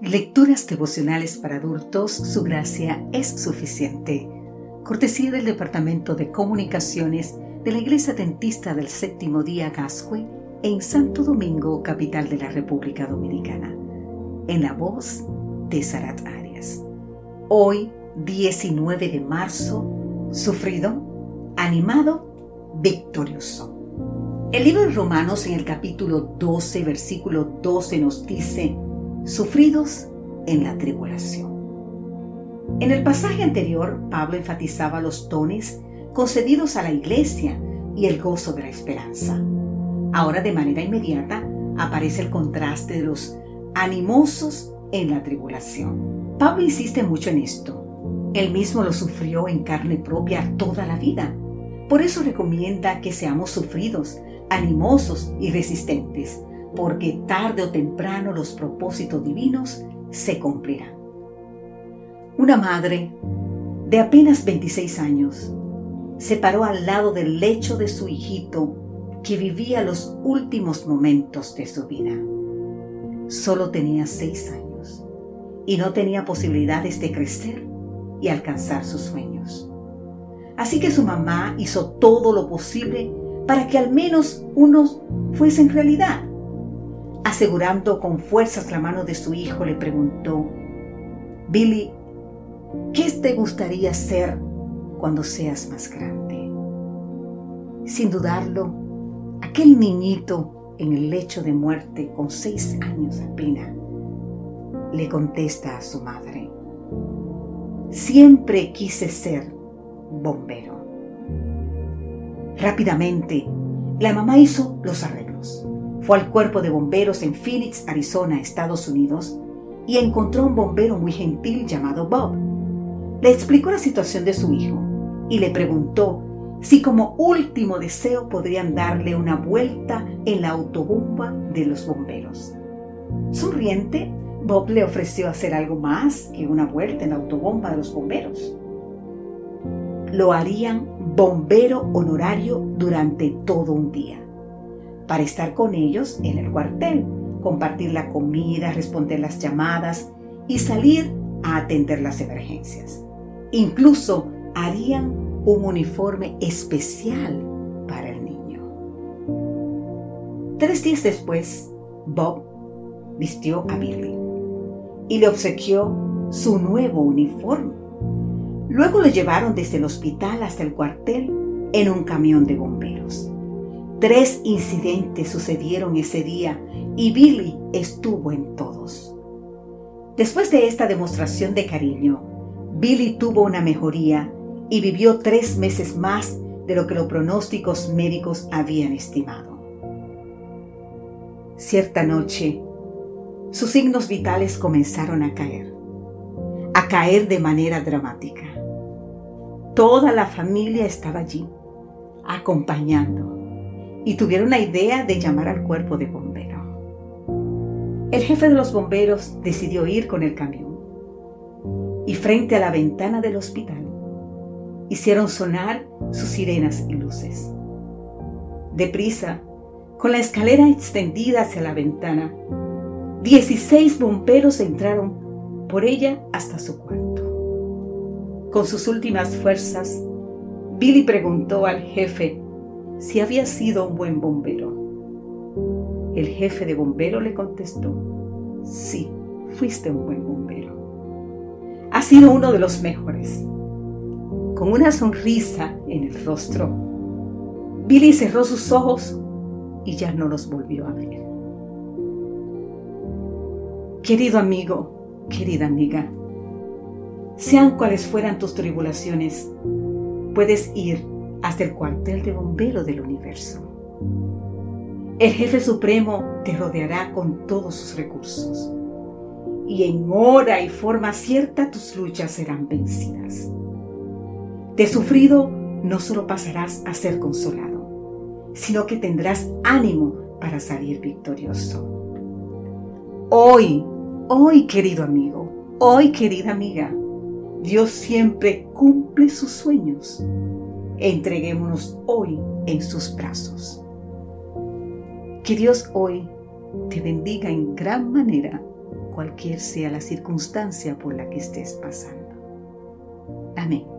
Lecturas devocionales para adultos, su gracia es suficiente. Cortesía del Departamento de Comunicaciones de la Iglesia Dentista del Séptimo Día Gascue en Santo Domingo, capital de la República Dominicana. En la voz de Sarat Arias. Hoy, 19 de marzo, sufrido, animado, victorioso. El libro de Romanos en el capítulo 12, versículo 12 nos dice, sufridos en la tribulación. En el pasaje anterior, Pablo enfatizaba los dones concedidos a la iglesia y el gozo de la esperanza. Ahora de manera inmediata aparece el contraste de los animosos en la tribulación. Pablo insiste mucho en esto. Él mismo lo sufrió en carne propia toda la vida. Por eso recomienda que seamos sufridos, animosos y resistentes, porque tarde o temprano los propósitos divinos se cumplirán. Una madre de apenas 26 años se paró al lado del lecho de su hijito que vivía los últimos momentos de su vida. Solo tenía seis años y no tenía posibilidades de crecer y alcanzar sus sueños. Así que su mamá hizo todo lo posible para que al menos unos fuesen realidad. Asegurando con fuerzas la mano de su hijo, le preguntó, Billy, ¿qué te gustaría ser cuando seas más grande? Sin dudarlo, aquel niñito en el lecho de muerte con seis años apenas le contesta a su madre, siempre quise ser bombero. Rápidamente, la mamá hizo los arreglos. Fue al cuerpo de bomberos en Phoenix, Arizona, Estados Unidos, y encontró un bombero muy gentil llamado Bob. Le explicó la situación de su hijo y le preguntó si como último deseo podrían darle una vuelta en la autobomba de los bomberos. Sonriente, Bob le ofreció hacer algo más que una vuelta en la autobomba de los bomberos. Lo harían bombero honorario durante todo un día para estar con ellos en el cuartel, compartir la comida, responder las llamadas y salir a atender las emergencias. Incluso harían un uniforme especial para el niño. Tres días después, Bob vistió a Billy y le obsequió su nuevo uniforme. Luego lo llevaron desde el hospital hasta el cuartel en un camión de bomberos. Tres incidentes sucedieron ese día y Billy estuvo en todos. Después de esta demostración de cariño, Billy tuvo una mejoría y vivió tres meses más de lo que los pronósticos médicos habían estimado. Cierta noche, sus signos vitales comenzaron a caer, a caer de manera dramática. Toda la familia estaba allí, acompañando y tuvieron la idea de llamar al cuerpo de bombero. El jefe de los bomberos decidió ir con el camión y frente a la ventana del hospital hicieron sonar sus sirenas y luces. Deprisa, con la escalera extendida hacia la ventana, 16 bomberos entraron por ella hasta su cuarto. Con sus últimas fuerzas, Billy preguntó al jefe si había sido un buen bombero. El jefe de bombero le contestó, sí, fuiste un buen bombero. Ha sido uno de los mejores. Con una sonrisa en el rostro, Billy cerró sus ojos y ya no los volvió a ver. Querido amigo, querida amiga, sean cuales fueran tus tribulaciones, puedes ir hasta el cuartel de bombero del universo. El jefe supremo te rodeará con todos sus recursos y en hora y forma cierta tus luchas serán vencidas. De sufrido no solo pasarás a ser consolado, sino que tendrás ánimo para salir victorioso. Hoy, hoy querido amigo, hoy querida amiga, Dios siempre cumple sus sueños Entreguémonos hoy en sus brazos. Que Dios hoy te bendiga en gran manera cualquier sea la circunstancia por la que estés pasando. Amén.